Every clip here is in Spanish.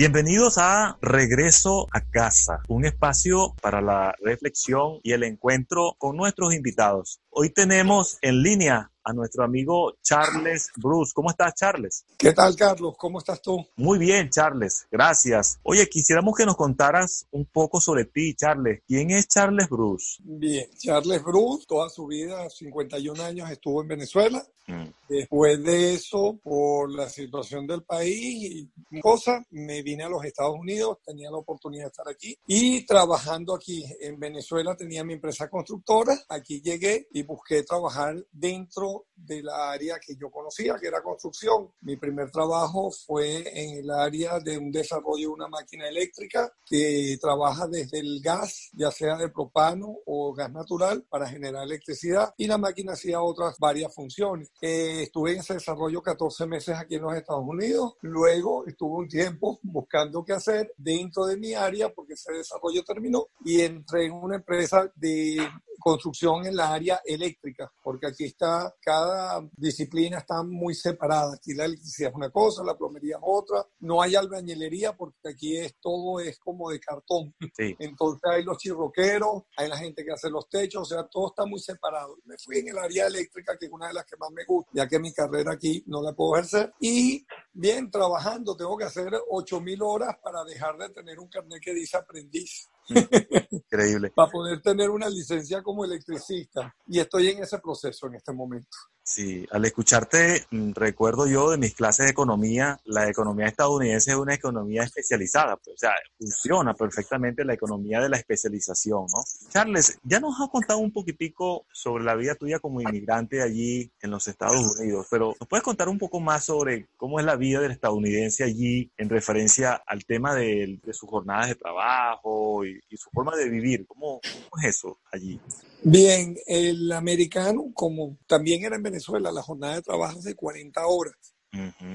Bienvenidos a Regreso a Casa, un espacio para la reflexión y el encuentro con nuestros invitados. Hoy tenemos en línea a nuestro amigo Charles Bruce. ¿Cómo estás, Charles? ¿Qué tal, Carlos? ¿Cómo estás tú? Muy bien, Charles. Gracias. Oye, quisiéramos que nos contaras un poco sobre ti, Charles. ¿Quién es Charles Bruce? Bien, Charles Bruce, toda su vida, 51 años, estuvo en Venezuela. Mm. Después de eso, por la situación del país y cosas, me vine a los Estados Unidos, tenía la oportunidad de estar aquí y trabajando aquí en Venezuela tenía mi empresa constructora. Aquí llegué y busqué trabajar dentro de la área que yo conocía, que era construcción. Mi primer trabajo fue en el área de un desarrollo de una máquina eléctrica que trabaja desde el gas, ya sea de propano o gas natural, para generar electricidad y la máquina hacía otras varias funciones. Eh, estuve en ese desarrollo 14 meses aquí en los Estados Unidos. Luego estuve un tiempo buscando qué hacer dentro de mi área porque ese desarrollo terminó y entré en una empresa de construcción en la área eléctrica, porque aquí está, cada disciplina está muy separada. Aquí la electricidad es una cosa, la plomería es otra. No hay albañilería porque aquí es todo es como de cartón. Entonces hay los chirroqueros, hay la gente que hace los techos, o sea, todo está muy separado. Me fui en el área eléctrica, que es una de las que más me gusta, ya que mi carrera aquí no la puedo ejercer. Y bien, trabajando, tengo que hacer 8000 horas para dejar de tener un carnet que dice aprendiz. Increíble. para poder tener una licencia como electricista. Y estoy en ese proceso en este momento. Sí, al escucharte mm, recuerdo yo de mis clases de economía, la economía estadounidense es una economía especializada, pues, o sea, funciona perfectamente la economía de la especialización, ¿no? Charles, ya nos has contado un poquitico sobre la vida tuya como inmigrante allí en los Estados Unidos, pero ¿nos puedes contar un poco más sobre cómo es la vida del estadounidense allí en referencia al tema de, sus jornadas de trabajo y, su forma de vivir? ¿Cómo, ¿Cómo es eso allí? Bien, el americano, como también era en Venezuela, la jornada de trabajo es de 40 horas.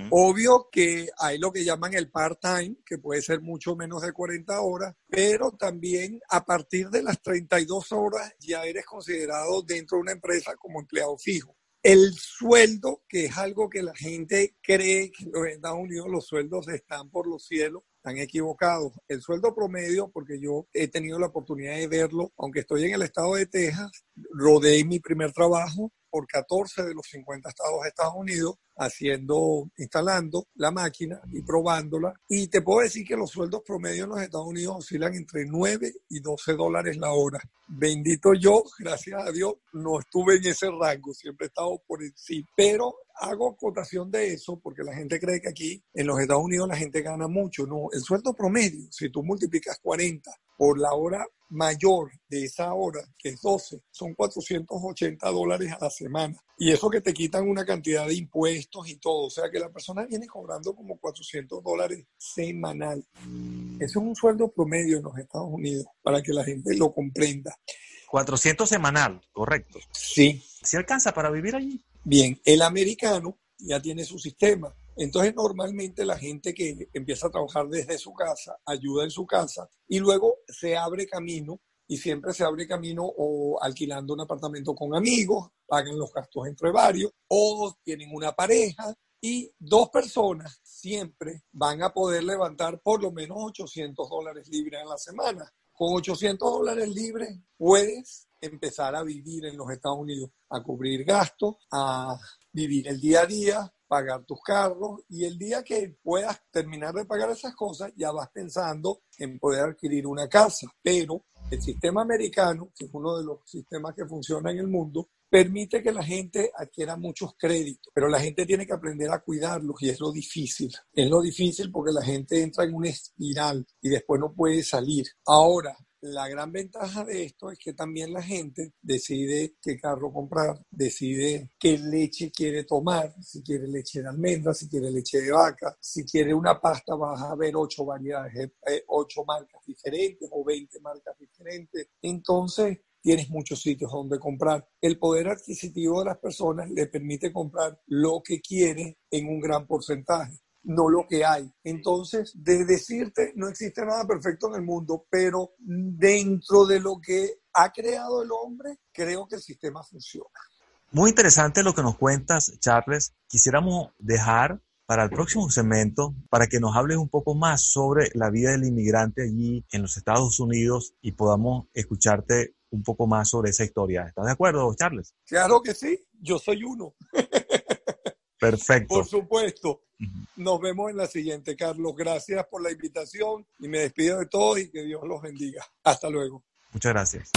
Obvio que hay lo que llaman el part-time, que puede ser mucho menos de 40 horas, pero también a partir de las 32 horas ya eres considerado dentro de una empresa como empleado fijo. El sueldo, que es algo que la gente cree que en los Estados Unidos los sueldos están por los cielos, están equivocados. El sueldo promedio, porque yo he tenido la oportunidad de verlo, aunque estoy en el estado de Texas, rodeé mi primer trabajo por 14 de los 50 estados de Estados Unidos, haciendo, instalando la máquina y probándola. Y te puedo decir que los sueldos promedio en los Estados Unidos oscilan entre 9 y 12 dólares la hora. Bendito yo, gracias a Dios, no estuve en ese rango, siempre he estado por encima. Pero hago cotación de eso porque la gente cree que aquí en los Estados Unidos la gente gana mucho. No, el sueldo promedio, si tú multiplicas 40 por la hora mayor de esa hora, que es 12, son 480 dólares a la semana. Y eso que te quitan una cantidad de impuestos y todo. O sea que la persona viene cobrando como 400 dólares semanal. Eso es un sueldo promedio en los Estados Unidos, para que la gente lo comprenda. 400 semanal, correcto. Sí. ¿Se alcanza para vivir allí? Bien, el americano ya tiene su sistema. Entonces, normalmente la gente que empieza a trabajar desde su casa, ayuda en su casa y luego se abre camino y siempre se abre camino o alquilando un apartamento con amigos, pagan los gastos entre varios o tienen una pareja y dos personas siempre van a poder levantar por lo menos 800 dólares libres en la semana. Con 800 dólares libres puedes empezar a vivir en los Estados Unidos, a cubrir gastos, a vivir el día a día, pagar tus carros y el día que puedas terminar de pagar esas cosas ya vas pensando en poder adquirir una casa. Pero el sistema americano, que es uno de los sistemas que funciona en el mundo, permite que la gente adquiera muchos créditos, pero la gente tiene que aprender a cuidarlos y es lo difícil. Es lo difícil porque la gente entra en una espiral y después no puede salir. Ahora, la gran ventaja de esto es que también la gente decide qué carro comprar, decide qué leche quiere tomar, si quiere leche de almendra, si quiere leche de vaca, si quiere una pasta vas a ver ocho variedades, eh, ocho marcas diferentes o 20 marcas diferentes. Entonces, tienes muchos sitios donde comprar. El poder adquisitivo de las personas le permite comprar lo que quiere en un gran porcentaje no lo que hay. Entonces, de decirte, no existe nada perfecto en el mundo, pero dentro de lo que ha creado el hombre, creo que el sistema funciona. Muy interesante lo que nos cuentas, Charles. Quisiéramos dejar para el próximo segmento para que nos hables un poco más sobre la vida del inmigrante allí en los Estados Unidos y podamos escucharte un poco más sobre esa historia. ¿Estás de acuerdo, Charles? Claro que sí, yo soy uno. Perfecto. Por supuesto. Nos vemos en la siguiente, Carlos. Gracias por la invitación y me despido de todos y que Dios los bendiga. Hasta luego. Muchas gracias.